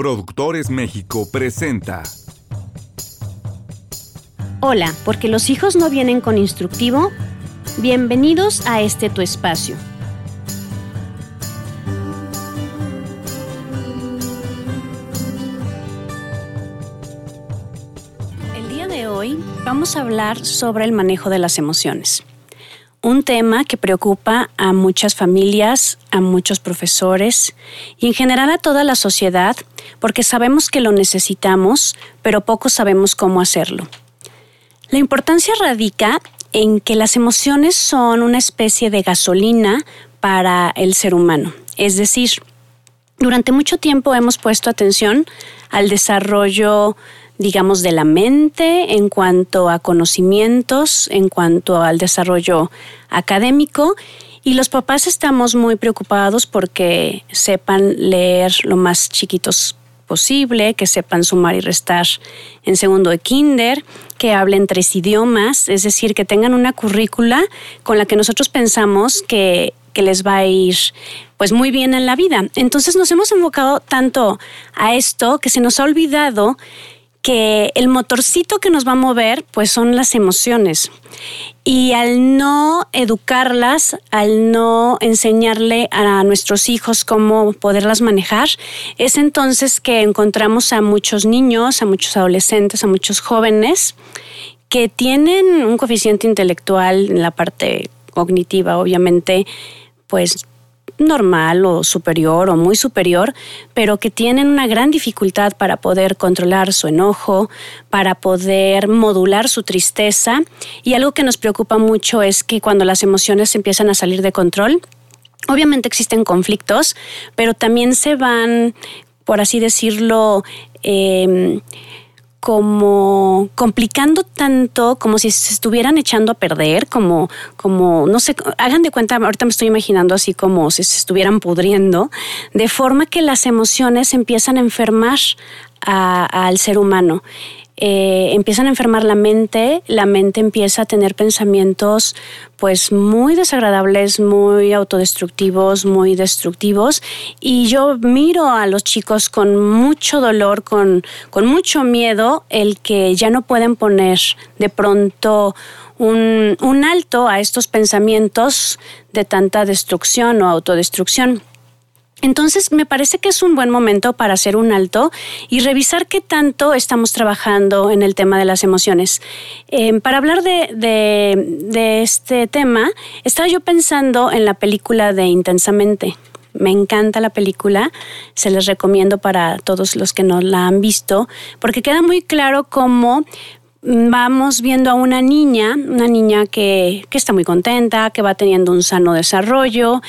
Productores México presenta. Hola, porque los hijos no vienen con instructivo. Bienvenidos a este tu espacio. El día de hoy vamos a hablar sobre el manejo de las emociones un tema que preocupa a muchas familias, a muchos profesores y en general a toda la sociedad porque sabemos que lo necesitamos, pero poco sabemos cómo hacerlo. La importancia radica en que las emociones son una especie de gasolina para el ser humano. Es decir, durante mucho tiempo hemos puesto atención al desarrollo digamos, de la mente en cuanto a conocimientos, en cuanto al desarrollo académico. Y los papás estamos muy preocupados porque sepan leer lo más chiquitos posible, que sepan sumar y restar en segundo de kinder, que hablen tres idiomas, es decir, que tengan una currícula con la que nosotros pensamos que, que les va a ir pues muy bien en la vida. Entonces nos hemos enfocado tanto a esto que se nos ha olvidado que el motorcito que nos va a mover pues son las emociones. Y al no educarlas, al no enseñarle a nuestros hijos cómo poderlas manejar, es entonces que encontramos a muchos niños, a muchos adolescentes, a muchos jóvenes que tienen un coeficiente intelectual en la parte cognitiva, obviamente, pues normal o superior o muy superior, pero que tienen una gran dificultad para poder controlar su enojo, para poder modular su tristeza. Y algo que nos preocupa mucho es que cuando las emociones empiezan a salir de control, obviamente existen conflictos, pero también se van, por así decirlo, eh, como complicando tanto, como si se estuvieran echando a perder, como, como, no sé, hagan de cuenta, ahorita me estoy imaginando así como si se estuvieran pudriendo, de forma que las emociones empiezan a enfermar al ser humano. Eh, empiezan a enfermar la mente, la mente empieza a tener pensamientos pues muy desagradables, muy autodestructivos, muy destructivos y yo miro a los chicos con mucho dolor, con, con mucho miedo, el que ya no pueden poner de pronto un, un alto a estos pensamientos de tanta destrucción o autodestrucción. Entonces, me parece que es un buen momento para hacer un alto y revisar qué tanto estamos trabajando en el tema de las emociones. Em, para hablar de, de, este tema, estaba yo pensando en la película de Intensamente. Me encanta la película, se les recomiendo para todos los que no la han visto, porque queda muy claro cómo vamos viendo a una niña, una niña que, está muy contenta, que va teniendo un sano desarrollo,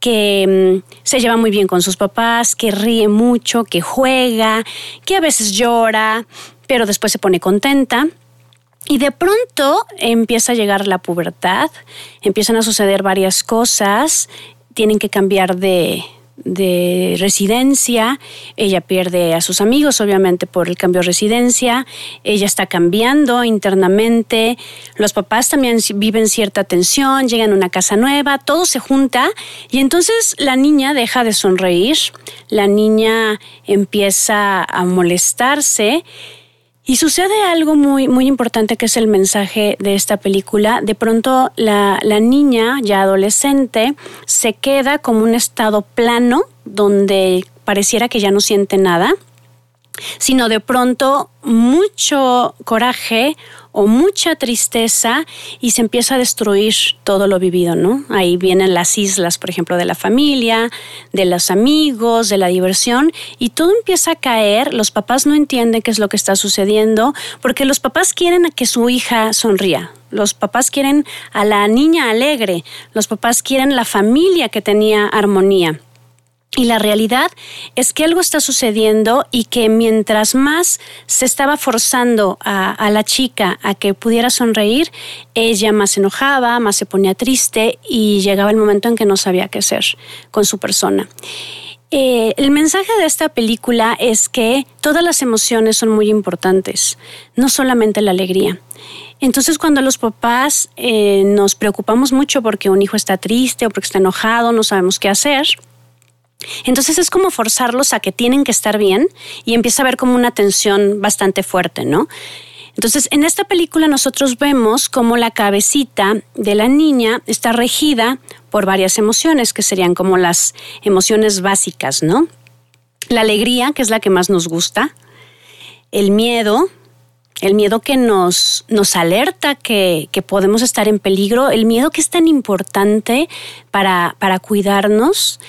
que mm, se lleva muy bien con sus papás, que ríe mucho, que juega, que a veces llora, pero después se pone contenta. Y de pronto empieza a llegar la pubertad, empiezan a suceder varias cosas, tienen que cambiar de, de residencia, ella pierde a sus amigos obviamente por el cambio de residencia, ella está cambiando internamente, los papás también viven cierta tensión, llegan a una casa nueva, todo se junta y entonces la niña deja de sonreír, la niña empieza a molestarse y sucede algo muy, muy importante que es el mensaje de esta película. De pronto la, la niña, ya adolescente, se queda como un estado plano donde pareciera que ya no siente nada, sino de pronto mucho coraje o mucha tristeza y se empieza a destruir todo lo vivido, ¿no? Ahí vienen las islas, por ejemplo, de la familia, de los amigos, de la diversión y todo empieza a caer, los papás no entienden qué es lo que está sucediendo porque los papás quieren que su hija sonría, los papás quieren a la niña alegre, los papás quieren la familia que tenía armonía. Y la realidad es que algo está sucediendo y que mientras más se estaba forzando a, la chica a que pudiera sonreír, ella más se enojaba, más se ponía triste y llegaba el momento en que no sabía qué hacer con su persona. Eh, el mensaje de esta película es que todas las emociones son muy importantes, no solamente la alegría. Entonces cuando los papás eh, nos preocupamos mucho porque un hijo está triste o porque está enojado, no sabemos qué hacer, Entonces es como forzarlos a que tienen que estar bien y empieza a haber como una tensión bastante fuerte, ¿no? Entonces, en esta película nosotros vemos cómo la cabecita de la niña está regida por varias emociones, que serían como las emociones básicas, ¿no? La alegría, que es la que más nos gusta, el miedo, el miedo que nos, nos alerta que, podemos estar en peligro, el miedo que es tan importante para, para cuidarnos,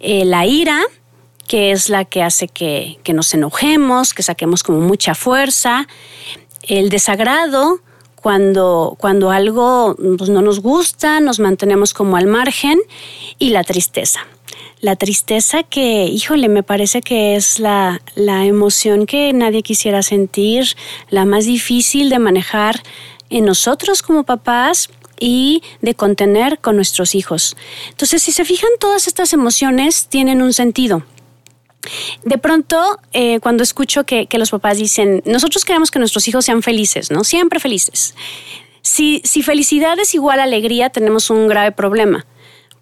eh, la ira, que es la que hace que, que, nos enojemos, que saquemos como mucha fuerza, el desagrado, cuando, cuando algo pues, no nos gusta, nos mantenemos como al margen, y la tristeza. La tristeza que, híjole, me parece que es la, la emoción que nadie quisiera sentir, la más difícil de manejar en nosotros como papás y de contener con nuestros hijos. Entonces, si se fijan, todas estas emociones tienen un sentido. De pronto, eh, cuando escucho que, los papás dicen, nosotros queremos que nuestros hijos sean felices, ¿no? Siempre felices. Si, si felicidad es igual a alegría, tenemos un grave problema.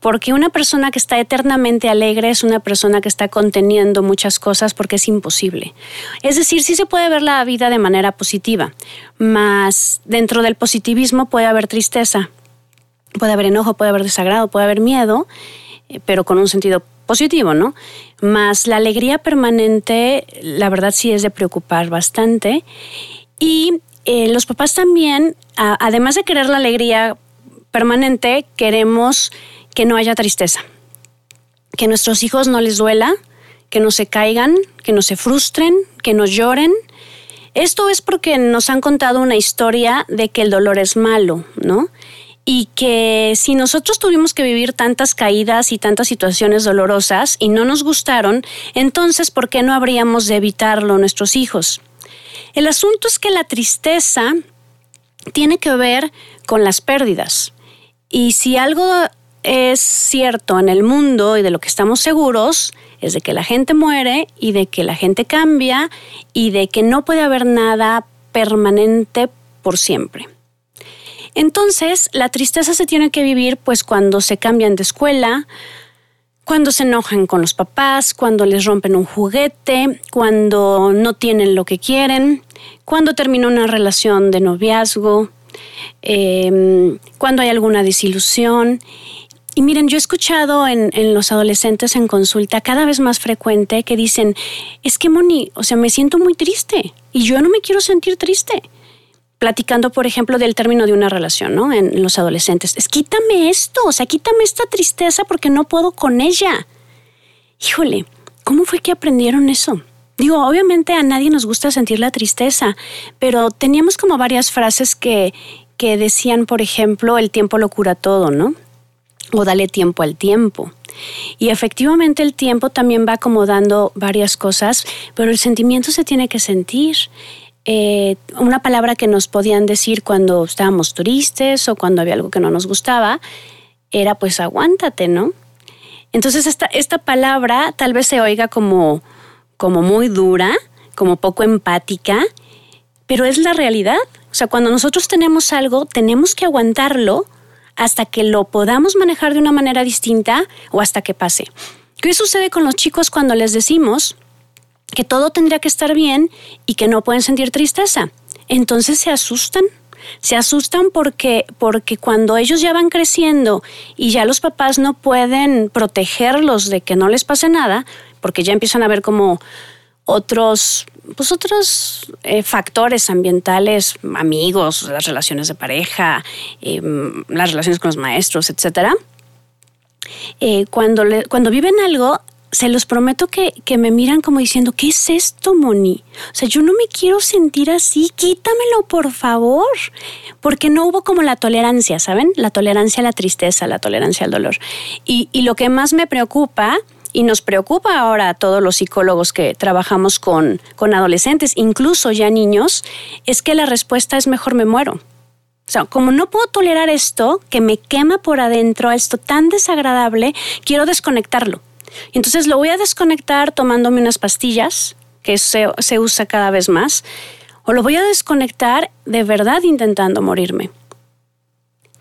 Porque una persona que está eternamente alegre es una persona que está conteniendo muchas cosas porque es imposible. Es decir, sí se puede ver la vida de manera positiva, mas dentro del positivismo puede haber tristeza, puede haber enojo, puede haber desagrado, puede haber miedo, eh, pero con un sentido positivo, ¿no? Más la alegría permanente, la verdad sí es de preocupar bastante. Y eh, los papás también, además de querer la alegría permanente, queremos que no haya tristeza, que nuestros hijos no les duela, que no se caigan, que no se frustren, que no lloren. Esto es porque nos han contado una historia de que el dolor es malo, ¿no? y que si nosotros tuvimos que vivir tantas caídas y tantas situaciones dolorosas y no nos gustaron, entonces ¿por qué no habríamos de evitarlo nuestros hijos? El asunto es que la tristeza tiene que ver con las pérdidas. Y si algo es cierto en el mundo y de lo que estamos seguros, es de que la gente muere y de que la gente cambia y de que no puede haber nada permanente por siempre. Entonces, la tristeza se tiene que vivir pues cuando se cambian de escuela, cuando se enojan con los papás, cuando les rompen un juguete, cuando no tienen lo que quieren, cuando termina una relación de noviazgo, em, cuando hay alguna desilusión. Y miren, yo he escuchado en, en, los adolescentes en consulta cada vez más frecuente que dicen, es que Moni, o sea, me siento muy triste y yo no me quiero sentir triste platicando, por ejemplo, del término de una relación, ¿no? En, los adolescentes. Es quítame esto, o sea, quítame esta tristeza porque no puedo con ella. Híjole, ¿cómo fue que aprendieron eso? Digo, obviamente a nadie nos gusta sentir la tristeza, pero teníamos como varias frases que, que decían, por ejemplo, el tiempo lo cura todo, ¿no? O dale tiempo al tiempo. Y efectivamente el tiempo también va acomodando varias cosas, pero el sentimiento se tiene que sentir. Eh, una palabra que nos podían decir cuando estábamos tristes o cuando había algo que no nos gustaba era pues aguántate, ¿no? Entonces esta, esta palabra tal vez se oiga como, como muy dura, como poco empática, pero es la realidad. O sea, cuando nosotros tenemos algo, tenemos que aguantarlo hasta que lo podamos manejar de una manera distinta o hasta que pase. ¿Qué sucede con los chicos cuando les decimos, que todo tendría que estar bien y que no pueden sentir tristeza. Entonces se asustan. Se asustan porque, porque cuando ellos ya van creciendo y ya los papás no pueden protegerlos de que no les pase nada, porque ya empiezan a ver como otros, pues otros eh, factores ambientales, amigos, las relaciones de pareja, em, las relaciones con los maestros, etc. Eh, cuando, cuando viven algo, se los prometo que, me miran como diciendo, ¿qué es esto, Moni? O sea, yo no me quiero sentir así, quítamelo, por favor. Porque no hubo como la tolerancia, ¿saben? La tolerancia a la tristeza, la tolerancia al dolor. Y, y lo que más me preocupa, y nos preocupa ahora a todos los psicólogos que trabajamos con, con adolescentes, incluso ya niños, es que la respuesta es mejor me muero. O sea, como no puedo tolerar esto, que me quema por adentro, esto tan desagradable, quiero desconectarlo. Entonces lo voy a desconectar tomándome unas pastillas, que se, se usa cada vez más, o lo voy a desconectar de verdad intentando morirme.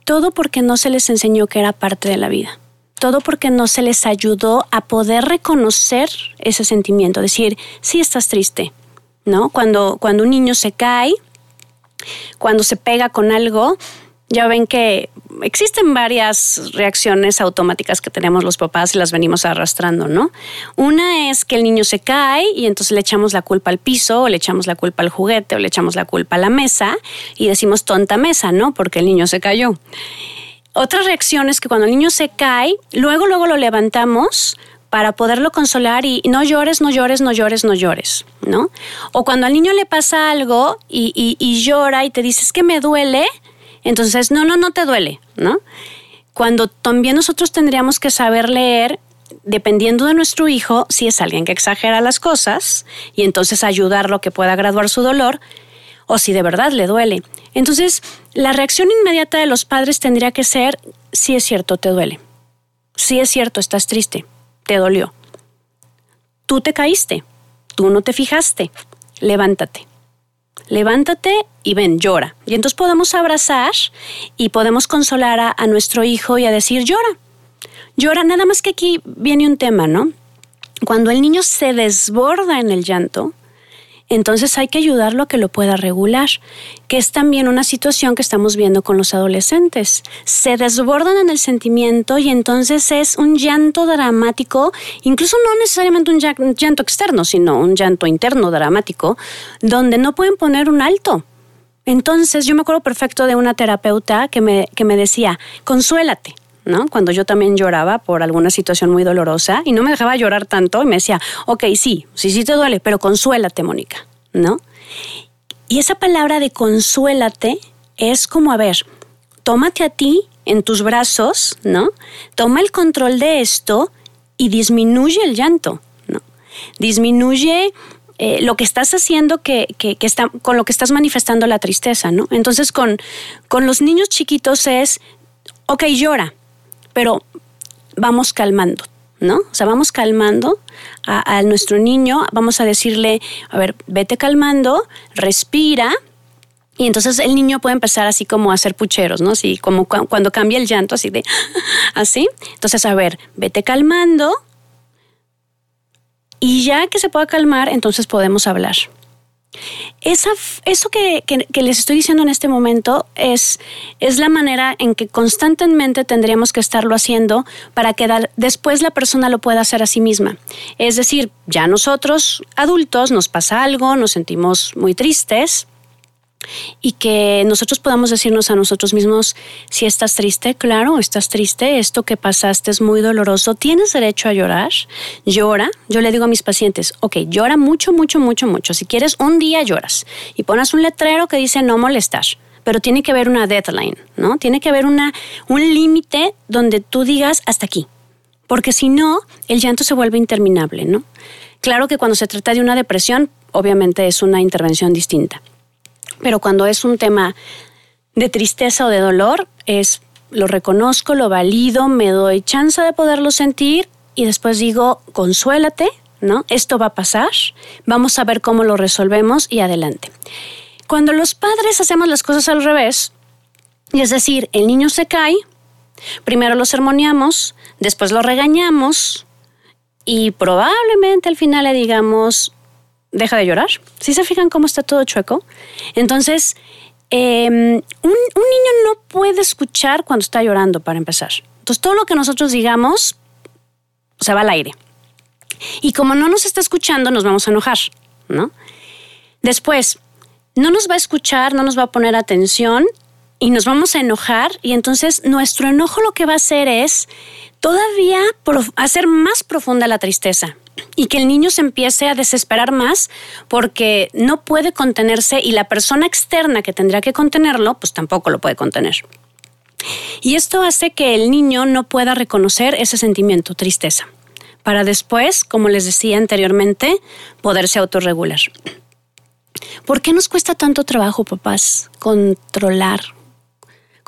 Todo porque no se les enseñó que era parte de la vida. Todo porque no se les ayudó a poder reconocer ese sentimiento, decir, sí estás triste, ¿no? Cuando, cuando un niño se cae, cuando se pega con algo, ya ven que existen varias reacciones automáticas que tenemos los papás y las venimos arrastrando, ¿no? Una es que el niño se cae y entonces le echamos la culpa al piso, o le echamos la culpa al juguete, o le echamos la culpa a la mesa y decimos tonta mesa, ¿no? Porque el niño se cayó. Otra reacción es que cuando el niño se cae, luego, luego lo levantamos para poderlo consolar y no llores, no llores, no llores, no llores, ¿no? O cuando al niño le pasa algo y, y llora y te dices que me duele, entonces, no, no, no te duele, ¿no? Cuando también nosotros tendríamos que saber leer, dependiendo de nuestro hijo, si es alguien que exagera las cosas y entonces ayudarlo que pueda graduar su dolor, o si de verdad le duele. Entonces, la reacción inmediata de los padres tendría que ser, si es cierto, te duele. Si es cierto, estás triste, te dolió. Tú te caíste, tú no te fijaste, levántate levántate y ven, llora. Y entonces podemos abrazar y podemos consolar a, nuestro hijo y a decir, llora, llora. Nada más que aquí viene un tema, ¿no? Cuando el niño se desborda en el llanto, entonces hay que ayudarlo a que lo pueda regular, que es también una situación que estamos viendo con los adolescentes. Se desbordan en el sentimiento y entonces es un llanto dramático, incluso no necesariamente un llanto externo, sino un llanto interno dramático, donde no pueden poner un alto. Entonces yo me acuerdo perfecto de una terapeuta que me, que me decía, consuélate. ¿No? Cuando yo también lloraba por alguna situación muy dolorosa y no me dejaba llorar tanto y me decía, ok, sí, sí, sí te duele, pero consuélate, Mónica, ¿no? Y esa palabra de consuélate es como, a ver, tómate a ti en tus brazos, ¿no? Toma el control de esto y disminuye el llanto, ¿no? Disminuye eh, lo que estás haciendo que, que, está, con lo que estás manifestando la tristeza, ¿no? Entonces con, con los niños chiquitos es, ok, llora, pero vamos calmando, ¿no? O sea, vamos calmando a, nuestro niño, vamos a decirle, a ver, vete calmando, respira, y entonces el niño puede empezar así como a hacer pucheros, ¿no? Así como cuando cambia el llanto, así de, así. Entonces, a ver, vete calmando. Y ya que se pueda calmar, entonces podemos hablar. Esa, eso que, les estoy diciendo en este momento es, es la manera en que constantemente tendríamos que estarlo haciendo para que después la persona lo pueda hacer a sí misma. Es decir, ya nosotros adultos nos pasa algo, nos sentimos muy tristes, y que nosotros podamos decirnos a nosotros mismos, si estás triste, claro, estás triste, esto que pasaste es muy doloroso, tienes derecho a llorar, llora. Yo le digo a mis pacientes, ok, llora mucho, mucho, mucho, mucho. Si quieres, un día lloras y pones un letrero que dice no molestar, pero tiene que haber una deadline, ¿no? Tiene que haber una, un límite donde tú digas hasta aquí, porque si no, el llanto se vuelve interminable, ¿no? Claro que cuando se trata de una depresión, obviamente es una intervención distinta. Pero cuando es un tema de tristeza o de dolor, es lo reconozco, lo valido, me doy chance de poderlo sentir y después digo, consuélate, ¿no? Esto va a pasar, vamos a ver cómo lo resolvemos y adelante. Cuando los padres hacemos las cosas al revés, y es decir, el niño se cae, primero lo sermoneamos, después lo regañamos y probablemente al final le digamos, deja de llorar. Si se fijan cómo está todo chueco? Entonces, em, un, niño no puede escuchar cuando está llorando, para empezar. Entonces, todo lo que nosotros digamos se va al aire. Y como no nos está escuchando, nos vamos a enojar, ¿no? Después, no nos va a escuchar, no nos va a poner atención y nos vamos a enojar y entonces nuestro enojo lo que va a hacer es todavía hacer más profunda la tristeza y que el niño se empiece a desesperar más porque no puede contenerse y la persona externa que tendría que contenerlo, pues tampoco lo puede contener. Y esto hace que el niño no pueda reconocer ese sentimiento, tristeza, para después, como les decía anteriormente, poderse autorregular. ¿Por qué nos cuesta tanto trabajo, papás, controlar,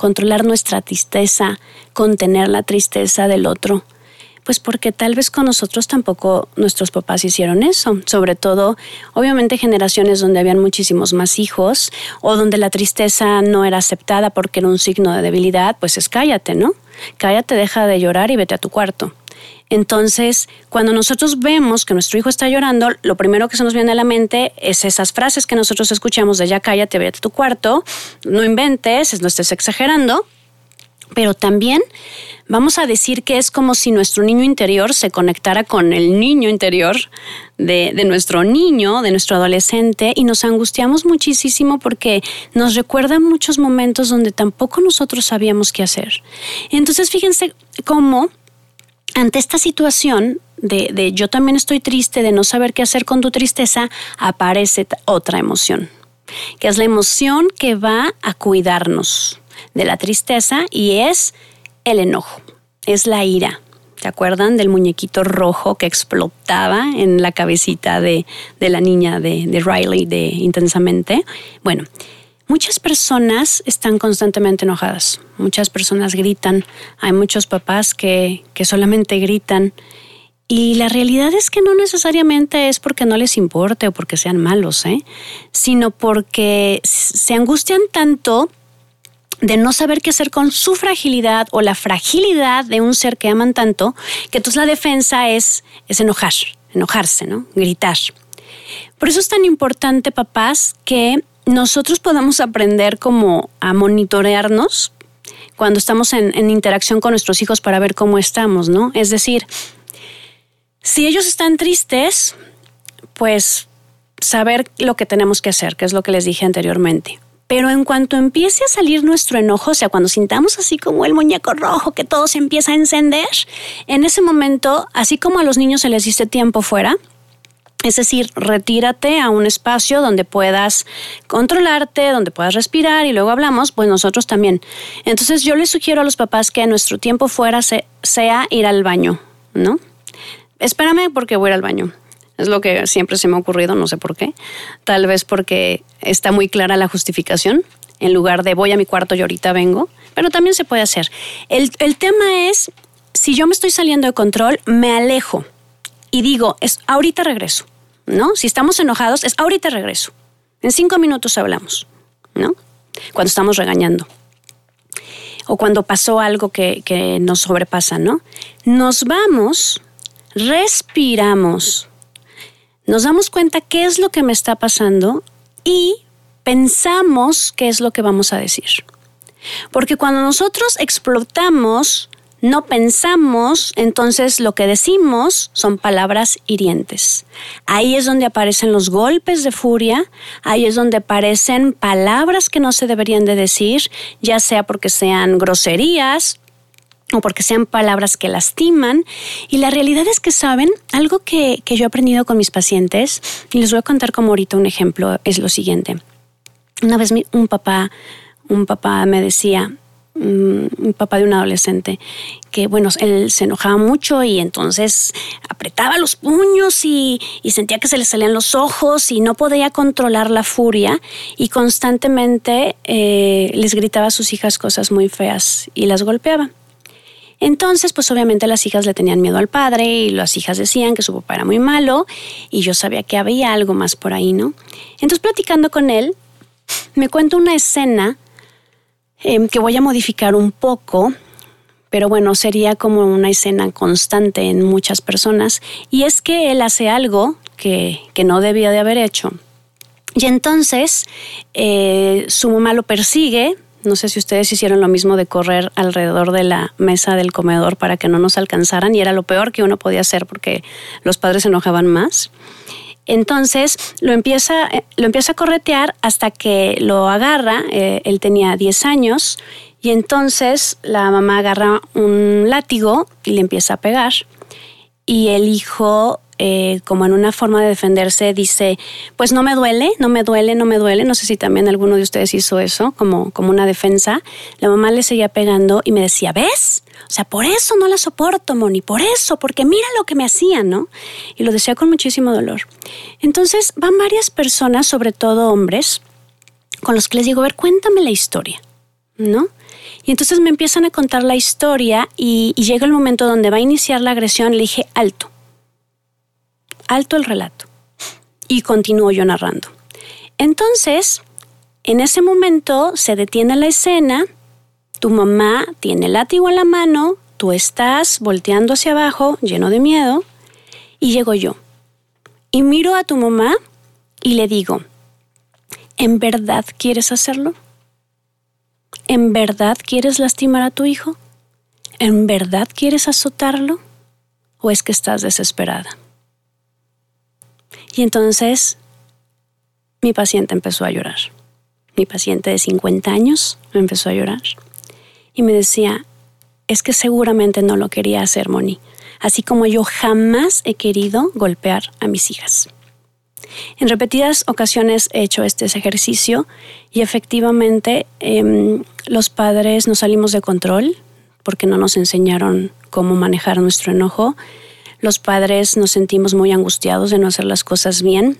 controlar nuestra tristeza, contener la tristeza del otro? Pues porque tal vez con nosotros tampoco nuestros papás hicieron eso. Sobre todo, obviamente, generaciones donde habían muchísimos más hijos o donde la tristeza no era aceptada porque era un signo de debilidad, pues es cállate, ¿no? Cállate, deja de llorar y vete a tu cuarto. Entonces, cuando nosotros vemos que nuestro hijo está llorando, lo primero que se nos viene a la mente es esas frases que nosotros escuchamos de ya cállate, vete a tu cuarto, no inventes, no estés exagerando, pero también vamos a decir que es como si nuestro niño interior se conectara con el niño interior de, de, nuestro niño, de nuestro adolescente, y nos angustiamos muchísimo porque nos recuerda muchos momentos donde tampoco nosotros sabíamos qué hacer. Entonces, fíjense cómo ante esta situación de, yo también estoy triste, de no saber qué hacer con tu tristeza, aparece otra emoción, que es la emoción que va a cuidarnos de la tristeza y es el enojo, es la ira. ¿Se acuerdan del muñequito rojo que explotaba en la cabecita de, la niña de, de Riley de Intensamente? Bueno, Muchas personas están constantemente enojadas, muchas personas gritan, hay muchos papás que, solamente gritan y la realidad es que no necesariamente es porque no les importe o porque sean malos, ¿eh? sino porque se angustian tanto de no saber qué hacer con su fragilidad o la fragilidad de un ser que aman tanto, que entonces la defensa es, es enojar, enojarse, ¿no? Gritar. Por eso es tan importante, papás, que nosotros podamos aprender como a monitorearnos cuando estamos en, interacción con nuestros hijos para ver cómo estamos, ¿no? Es decir, si ellos están tristes, pues saber lo que tenemos que hacer, que es lo que les dije anteriormente. Pero en cuanto empiece a salir nuestro enojo, o sea, cuando sintamos así como el muñeco rojo, que todo se empieza a encender, en ese momento, así como a los niños se les dice tiempo fuera, es decir, retírate a un espacio donde puedas controlarte, donde puedas respirar y luego hablamos, pues nosotros también. Entonces yo les sugiero a los papás que nuestro tiempo fuera sea ir al baño, ¿no? Espérame porque voy al baño. Es lo que siempre se me ha ocurrido, no sé por qué. Tal vez porque está muy clara la justificación, en lugar de voy a mi cuarto y ahorita vengo, pero también se puede hacer. El, el tema es, si yo me estoy saliendo de control, me alejo y digo, es ahorita regreso. ¿No? Si estamos enojados, es ahorita regreso. En cinco minutos hablamos, ¿no? Cuando estamos regañando. O cuando pasó algo que, que nos sobrepasa, ¿no? Nos vamos, respiramos, nos damos cuenta qué es lo que me está pasando y pensamos qué es lo que vamos a decir. Porque cuando nosotros explotamos no pensamos, entonces lo que decimos son palabras hirientes. Ahí es donde aparecen los golpes de furia, ahí es donde aparecen palabras que no se deberían de decir, ya sea porque sean groserías o porque sean palabras que lastiman. Y la realidad es que saben, algo que, que yo he aprendido con mis pacientes, y les voy a contar como ahorita un ejemplo, es lo siguiente. Una vez un papá, un papá me decía, un mm, papá de un adolescente, que bueno, él se enojaba mucho y entonces apretaba los puños y, sentía que se le salían los ojos y no podía controlar la furia y constantemente eh, les gritaba a sus hijas cosas muy feas y las golpeaba. Entonces, pues obviamente las hijas le tenían miedo al padre y las hijas decían que su papá era muy malo y yo sabía que había algo más por ahí, ¿no? Entonces, platicando con él, me cuento una escena Em, que voy a modificar un poco, pero bueno, sería como una escena constante en muchas personas, y es que él hace algo que, no debía de haber hecho. Y entonces eh, su mamá lo persigue, no sé si ustedes hicieron lo mismo de correr alrededor de la mesa del comedor para que no nos alcanzaran y era lo peor que uno podía hacer porque los padres se enojaban más. Entonces lo empieza, lo empieza a corretear hasta que lo agarra. Eh, él tenía 10 años y entonces la mamá agarra un látigo y le empieza a pegar. Y el hijo eh, como en una forma de defenderse, dice, pues no me duele, no me duele, no me duele. No sé si también alguno de ustedes hizo eso, como, como una defensa. La mamá le seguía pegando y me decía, ¿ves? O sea, por eso no la soporto, Moni, por eso, porque mira lo que me hacían, ¿no? Y lo decía con muchísimo dolor. Entonces van varias personas, sobre todo hombres, con los que les digo, a ver, cuéntame la historia. ¿no? Y entonces me empiezan a contar la historia y, y llega el momento donde va a iniciar la agresión. Le dije, alto, alto el relato. Y continúo yo narrando. Entonces, en ese momento se detiene la escena, tu mamá tiene el látigo en la mano, tú estás volteando hacia abajo, lleno de miedo, y llego yo. Y miro a tu mamá y le digo, ¿en verdad quieres hacerlo? ¿En verdad quieres lastimar a tu hijo? ¿En verdad quieres azotarlo? ¿O es que estás desesperada? Y entonces mi paciente empezó a llorar. Mi paciente de 50 años empezó a llorar. Y me decía, es que seguramente no lo quería hacer, Moni, así como yo jamás he querido golpear a mis hijas. En repetidas ocasiones he hecho este ejercicio y efectivamente em, los padres nos salimos de control porque no nos enseñaron cómo manejar nuestro enojo. Los padres nos sentimos muy angustiados de no hacer las cosas bien.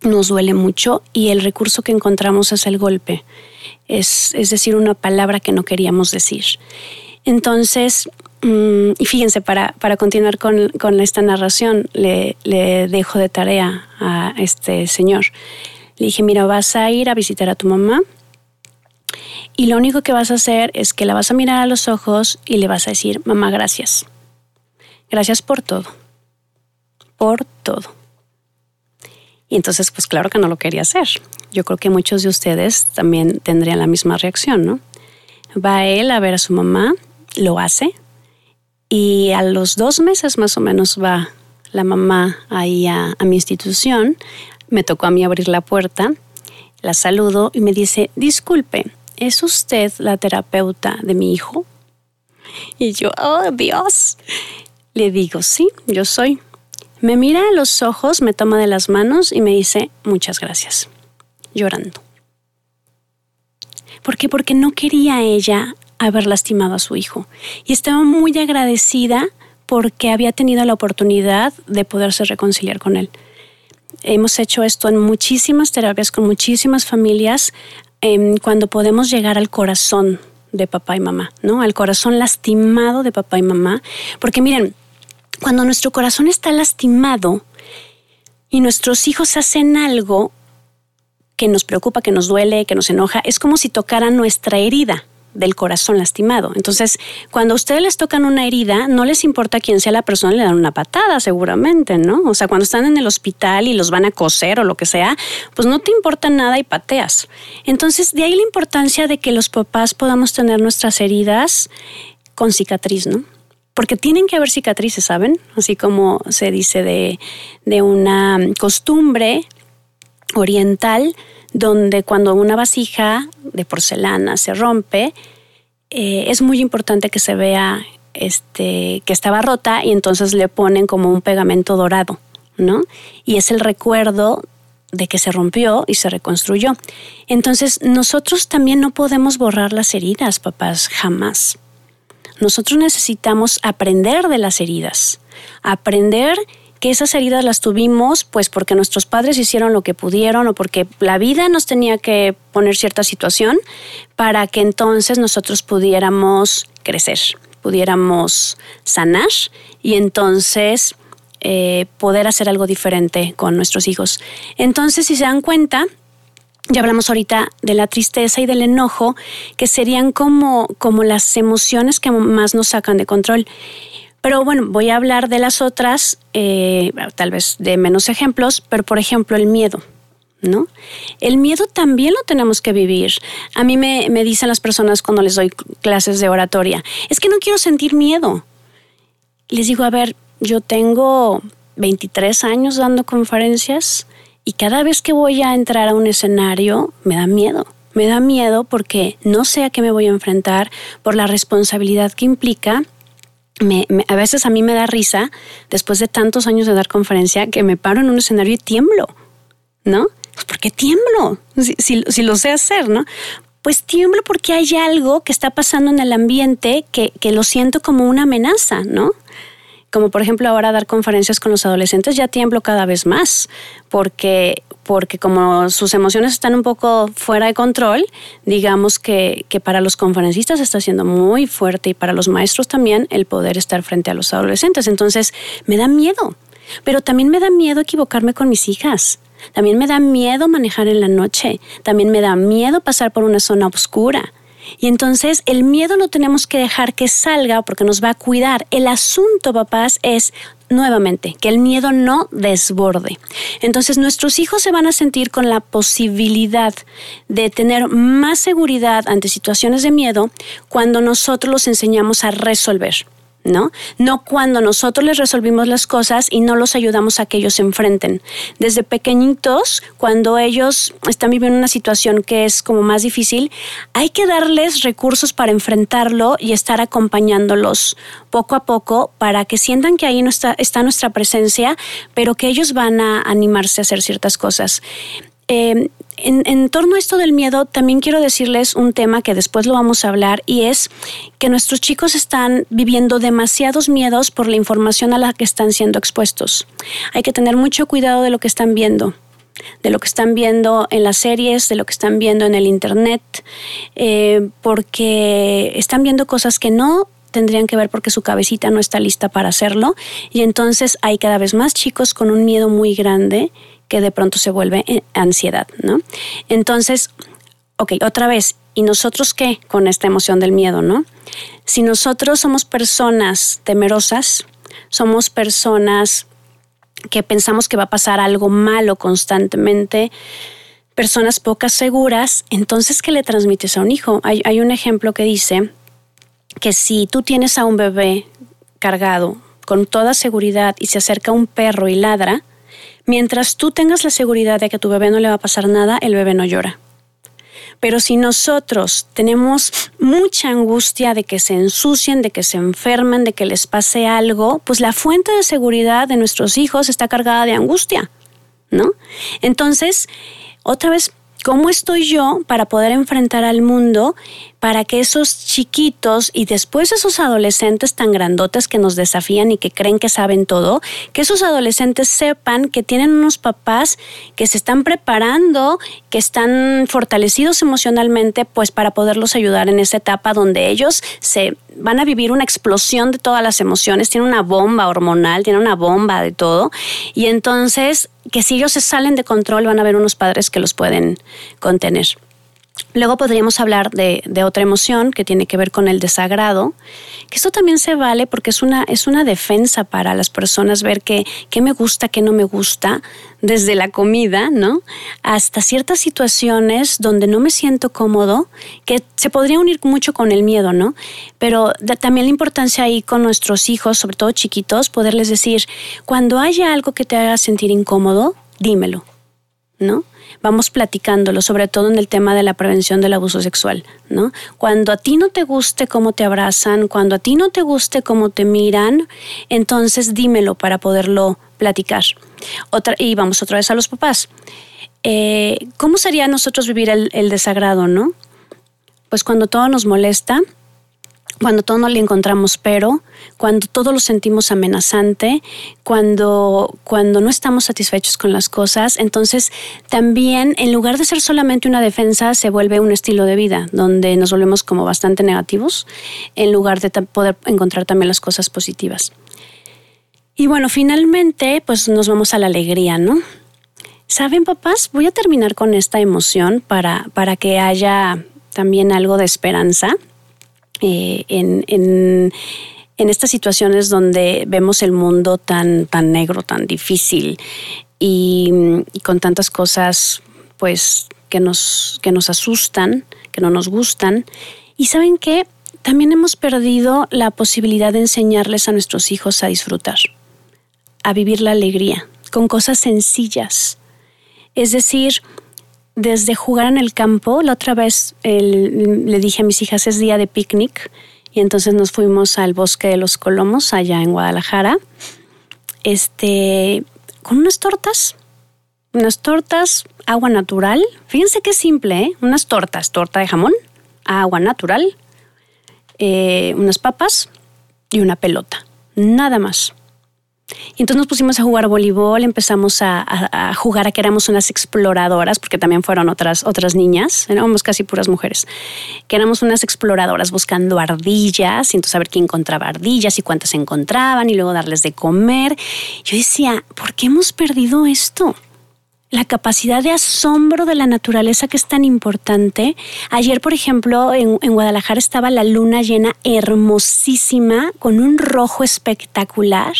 Nos duele mucho y el recurso que encontramos es el golpe. Es, decir, una palabra que no queríamos decir. Entonces, mm, y fíjense, para, para continuar con, con, esta narración, le, le dejo de tarea a este señor. Le dije, mira, vas a ir a visitar a tu mamá y lo único que vas a hacer es que la vas a mirar a los ojos y le vas a decir, mamá, gracias. Gracias por todo. Por todo. Y entonces, pues claro que no lo quería hacer. Yo creo que muchos de ustedes también tendrían la misma reacción, ¿no? Va él a ver a su mamá, lo hace, y a los dos meses más o menos va la mamá ahí a, mi institución. Me tocó a mí abrir la puerta, la saludo y me dice, disculpe, ¿es usted la terapeuta de mi hijo? Y yo, oh Dios. Le digo, sí, yo soy. Me mira a los ojos, me toma de las manos y me dice, muchas gracias, llorando. ¿Por qué? Porque no quería ella haber lastimado a su hijo. Y estaba muy agradecida porque había tenido la oportunidad de poderse reconciliar con él. Hemos hecho esto en muchísimas terapias con muchísimas familias em, cuando podemos llegar al corazón de papá y mamá, ¿no? Al corazón lastimado de papá y mamá. Porque miren, cuando nuestro corazón está lastimado y nuestros hijos hacen algo que nos preocupa, que nos duele, que nos enoja, es como si tocaran nuestra herida del corazón lastimado. Entonces, cuando a ustedes les tocan una herida, no les importa quién sea la persona, le dan una patada seguramente, ¿no? O sea, cuando están en el hospital y los van a coser o lo que sea, pues no te importa nada y pateas. Entonces, de ahí la importancia de que los papás podamos tener nuestras heridas con cicatriz, ¿no? Porque tienen que haber cicatrices, ¿saben? Así como se dice de, de una costumbre oriental donde cuando una vasija de porcelana se rompe, eh, es muy importante que se vea este, que estaba rota y entonces le ponen como un pegamento dorado, ¿no? Y es el recuerdo de que se rompió y se reconstruyó. Entonces, nosotros también no podemos borrar las heridas, papás, jamás. Nosotros necesitamos aprender de las heridas, aprender que esas heridas las tuvimos pues porque nuestros padres hicieron lo que pudieron o porque la vida nos tenía que poner cierta situación para que entonces nosotros pudiéramos crecer, pudiéramos sanar y entonces eh, poder hacer algo diferente con nuestros hijos. Entonces, si se dan cuenta, ya hablamos ahorita de la tristeza y del enojo, que serían como, como las emociones que más nos sacan de control. Pero bueno, voy a hablar de las otras, eh, tal vez de menos ejemplos, pero por ejemplo el miedo. ¿No? El miedo también lo tenemos que vivir. A mí me, me dicen las personas cuando les doy clases de oratoria, es que no quiero sentir miedo. Les digo, a ver, yo tengo 23 años dando conferencias y cada vez que voy a entrar a un escenario me da miedo. Me da miedo porque no sé a qué me voy a enfrentar, por la responsabilidad que implica a veces a mí me da risa, después de tantos años de dar conferencia, que me paro en un escenario y tiemblo, ¿no? Pues ¿Por qué tiemblo? Si, lo sé hacer, ¿no? Pues tiemblo porque hay algo que está pasando en el ambiente que, que lo siento como una amenaza, ¿no? Como por ejemplo ahora dar conferencias con los adolescentes, ya tiemblo cada vez más, porque, porque como sus emociones están un poco fuera de control, digamos que, que para los conferencistas está siendo muy fuerte y para los maestros también el poder estar frente a los adolescentes. Entonces, me da miedo, pero también me da miedo equivocarme con mis hijas. También me da miedo manejar en la noche. También me da miedo pasar por una zona oscura. Y entonces el miedo lo tenemos que dejar que salga porque nos va a cuidar. El asunto, papás, es nuevamente, que el miedo no desborde. Entonces nuestros hijos se van a sentir con la posibilidad de tener más seguridad ante situaciones de miedo cuando nosotros los enseñamos a resolver. ¿No? No cuando nosotros les resolvimos las cosas y no los ayudamos a que ellos se enfrenten. Desde pequeñitos, cuando ellos están viviendo una situación que es como más difícil, hay que darles recursos para enfrentarlo y estar acompañándolos poco a poco para que sientan que ahí no está, está nuestra presencia, pero que ellos van a animarse a hacer ciertas cosas. Eh, en, torno a esto del miedo, también quiero decirles un tema que después lo vamos a hablar y es que nuestros chicos están viviendo demasiados miedos por la información a la que están siendo expuestos. Hay que tener mucho cuidado de lo que están viendo de lo que están viendo en las series, de lo que están viendo en el Internet, eh, porque están viendo cosas que no tendrían que ver porque su cabecita no está lista para hacerlo y entonces hay cada vez más chicos con un miedo muy grande que de pronto se vuelve eh, ansiedad, ¿no? Entonces, ok, otra vez, ¿y nosotros qué con esta emoción del miedo, no? Si nosotros somos personas temerosas, somos personas que pensamos que va a pasar algo malo constantemente, personas pocas seguras, entonces, ¿qué le transmites a un hijo? Hay, hay un ejemplo que dice que si tú tienes a un bebé cargado con toda seguridad y se acerca un perro y ladra, Mientras tú tengas la seguridad de que a tu bebé no le va a pasar nada, el bebé no llora. Pero si nosotros tenemos mucha angustia de que se ensucien, de que se enfermen, de que les pase algo, pues la fuente de seguridad de nuestros hijos está cargada de angustia, ¿no? Entonces, otra vez, ¿cómo estoy yo para poder enfrentar al mundo para que esos chiquitos y después esos adolescentes tan grandotes que nos desafían y que creen que saben todo, que esos adolescentes sepan que tienen unos papás que se están preparando, que están fortalecidos emocionalmente, pues para poderlos ayudar en esa etapa donde ellos se van a vivir una explosión de todas las emociones, tienen una bomba hormonal, tienen una bomba de todo, y entonces que si ellos se salen de control van a haber unos padres que los pueden contener. Luego podríamos hablar de, otra emoción que tiene que ver con el desagrado, que eso también se vale porque es una, es una defensa para las personas ver qué me gusta, qué no me gusta, desde la comida, ¿no? Hasta ciertas situaciones donde no me siento cómodo, que se podría unir mucho con el miedo, ¿no? Pero también la importancia ahí con nuestros hijos, sobre todo chiquitos, poderles decir, cuando haya algo que te haga sentir incómodo, dímelo, ¿no? vamos platicándolo, sobre todo en el tema de la prevención del abuso sexual, ¿no? Cuando a ti no te guste cómo te abrazan, cuando a ti no te guste cómo te miran, entonces dímelo para poderlo platicar. Y vamos otra vez a los papás. Eh, ¿Cómo sería nosotros vivir el, el desagrado, no? Pues cuando todo nos molesta, cuando todo no le encontramos pero, cuando todo lo sentimos amenazante, cuando, cuando no estamos satisfechos con las cosas, entonces también en lugar de ser solamente una defensa, se vuelve un estilo de vida, donde nos volvemos como bastante negativos, en lugar de poder encontrar también las cosas positivas. Y bueno, finalmente, pues nos vamos a la alegría, ¿no? Saben, papás, voy a terminar con esta emoción para, para que haya también algo de esperanza eh, en, en, estas situaciones donde vemos el mundo tan, tan negro, tan difícil y, con tantas cosas pues que nos, que nos asustan, que no nos gustan. Y saben qué, también hemos perdido la posibilidad de enseñarles a nuestros hijos a disfrutar, a vivir la alegría, con cosas sencillas. Es decir, desde jugar en el campo, la otra vez le dije a mis hijas, es día de picnic, y entonces nos fuimos al bosque de los Colomos, allá en Guadalajara, este, con unas tortas, unas tortas, agua natural, fíjense qué simple, ¿eh? unas tortas, torta de jamón, agua natural, eh, unas papas y una pelota, nada más. Y entonces nos pusimos a jugar voleibol, empezamos a, jugar a que éramos unas exploradoras, porque también fueron otras, otras niñas, éramos casi puras mujeres, que éramos unas exploradoras buscando ardillas, y entonces a ver quién encontraba ardillas y cuántas encontraban, y luego darles de comer. Yo decía, ¿por qué hemos perdido esto? La capacidad de asombro de la naturaleza que es tan importante. Ayer, por ejemplo, en, Guadalajara estaba la luna llena hermosísima, con un rojo espectacular.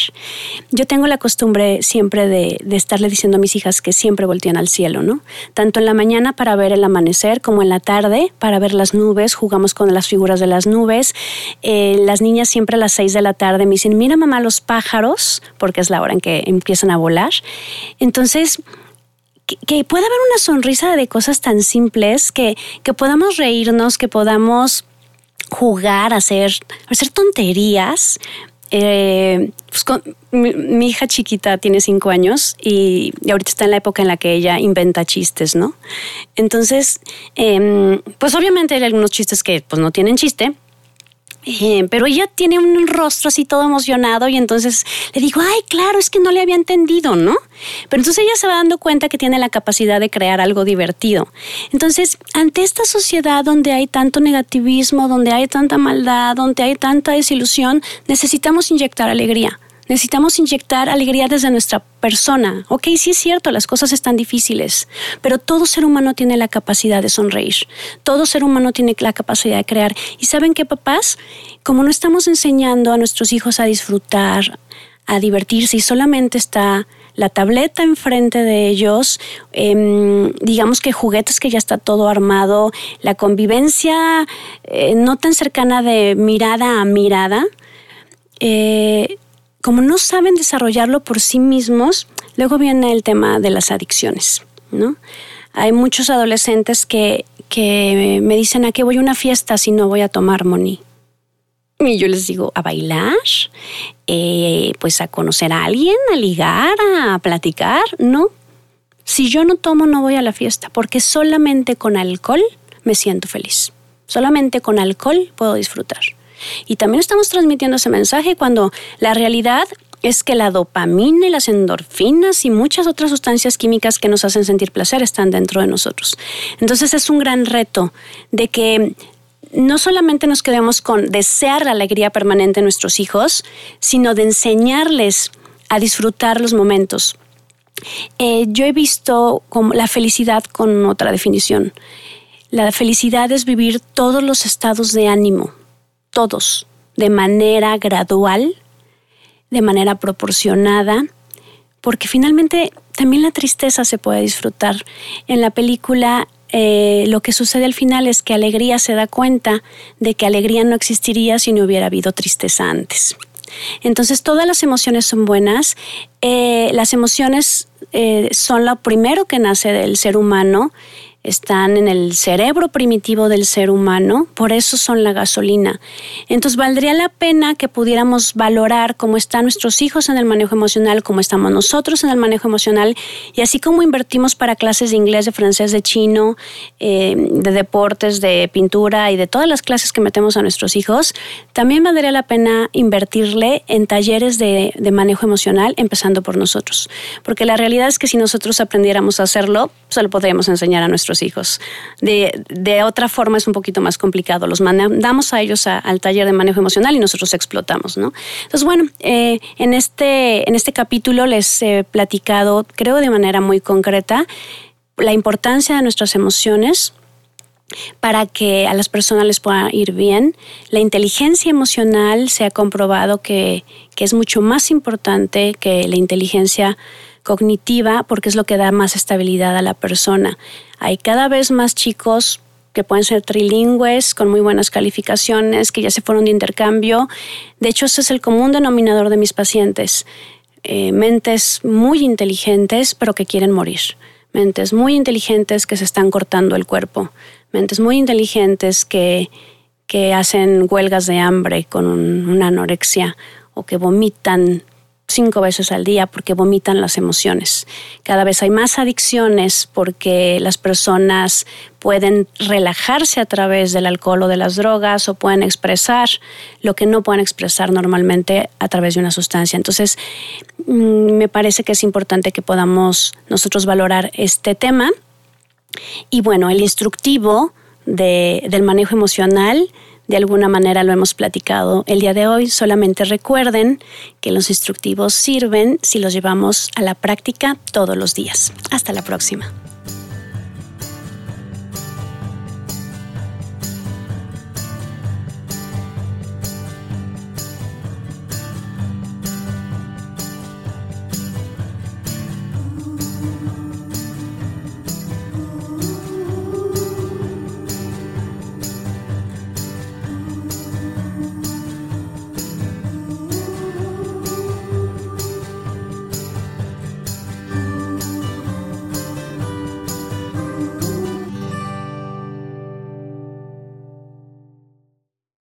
Yo tengo la costumbre siempre de, estarle diciendo a mis hijas que siempre voltean al cielo, ¿no? Tanto en la mañana para ver el amanecer como en la tarde para ver las nubes, jugamos con las figuras de las nubes. Eh, las niñas siempre a las seis de la tarde me dicen, mira mamá los pájaros, porque es la hora en que empiezan a volar. Entonces, que, pueda haber una sonrisa de cosas tan simples, que, que podamos reírnos, que podamos jugar, hacer, hacer tonterías. Eh, pues mi, hija chiquita tiene cinco años y, ahorita está en la época en la que ella inventa chistes, ¿no? Entonces, em, pues obviamente hay algunos chistes que pues no tienen chiste, pero ella tiene un rostro así todo emocionado y entonces le digo, ay, claro, es que no le había entendido, ¿no? Pero entonces ella se va dando cuenta que tiene la capacidad de crear algo divertido. Entonces, ante esta sociedad donde hay tanto negativismo, donde hay tanta maldad, donde hay tanta desilusión, necesitamos inyectar alegría. Necesitamos inyectar alegría desde nuestra persona. Ok, sí es cierto, las cosas están difíciles, pero todo ser humano tiene la capacidad de sonreír. Todo ser humano tiene la capacidad de crear. Y saben qué, papás, como no estamos enseñando a nuestros hijos a disfrutar, a divertirse y solamente está la tableta enfrente de ellos, em, digamos que juguetes que ya está todo armado, la convivencia eh, no tan cercana de mirada a mirada, eh, como no saben desarrollarlo por sí mismos, luego viene el tema de las adicciones, ¿no? Hay muchos adolescentes que, que me dicen, ¿a qué voy a una fiesta si no voy a tomar money? Y yo les digo, ¿a bailar? Eh, pues a conocer a alguien, a ligar, a platicar. No. Si yo no tomo, no voy a la fiesta, porque solamente con alcohol me siento feliz. Solamente con alcohol puedo disfrutar. Y también estamos transmitiendo ese mensaje cuando la realidad es que la dopamina y las endorfinas y muchas otras sustancias químicas que nos hacen sentir placer están dentro de nosotros. Entonces es un gran reto de que no solamente nos quedemos con desear la alegría permanente en nuestros hijos, sino de enseñarles a disfrutar los momentos. Eh, yo he visto como la felicidad con otra definición. La felicidad es vivir todos los estados de ánimo, todos, de manera gradual, de manera proporcionada, porque finalmente también la tristeza se puede disfrutar. En la película eh, lo que sucede al final es que Alegría se da cuenta de que Alegría no existiría si no hubiera habido tristeza antes. Entonces todas las emociones son buenas. Eh, las emociones eh, son lo primero que nace del ser humano están en el cerebro primitivo del ser humano, por eso son la gasolina. Entonces valdría la pena que pudiéramos valorar cómo están nuestros hijos en el manejo emocional, cómo estamos nosotros en el manejo emocional, y así como invertimos para clases de inglés, de francés, de chino, eh, de deportes, de pintura y de todas las clases que metemos a nuestros hijos, también valdría la pena invertirle en talleres de, de manejo emocional, empezando por nosotros. Porque la realidad es que si nosotros aprendiéramos a hacerlo, se lo podríamos enseñar a nuestros hijos. De, otra forma es un poquito más complicado. Los mandamos a ellos al taller de manejo emocional y nosotros explotamos, ¿no? Entonces, bueno, eh, en, este, en este capítulo les he platicado, creo de manera muy concreta, la importancia de nuestras emociones para que a las personas les pueda ir bien. La inteligencia emocional se ha comprobado que, que es mucho más importante que la inteligencia cognitiva porque es lo que da más estabilidad a la persona. Hay cada vez más chicos que pueden ser trilingües, con muy buenas calificaciones, que ya se fueron de intercambio. De hecho, ese es el común denominador de mis pacientes. Eh, mentes muy inteligentes, pero que quieren morir. Mentes muy inteligentes que se están cortando el cuerpo. Mentes muy inteligentes que, que hacen huelgas de hambre con una anorexia o que vomitan cinco veces al día porque vomitan las emociones. Cada vez hay más adicciones porque las personas pueden relajarse a través del alcohol o de las drogas o pueden expresar lo que no pueden expresar normalmente a través de una sustancia. Entonces, mm, me parece que es importante que podamos nosotros valorar este tema. Y bueno, el instructivo del manejo emocional de alguna manera lo hemos platicado el día de hoy. Solamente recuerden que los instructivos sirven si los llevamos a la práctica todos los días. Hasta la próxima.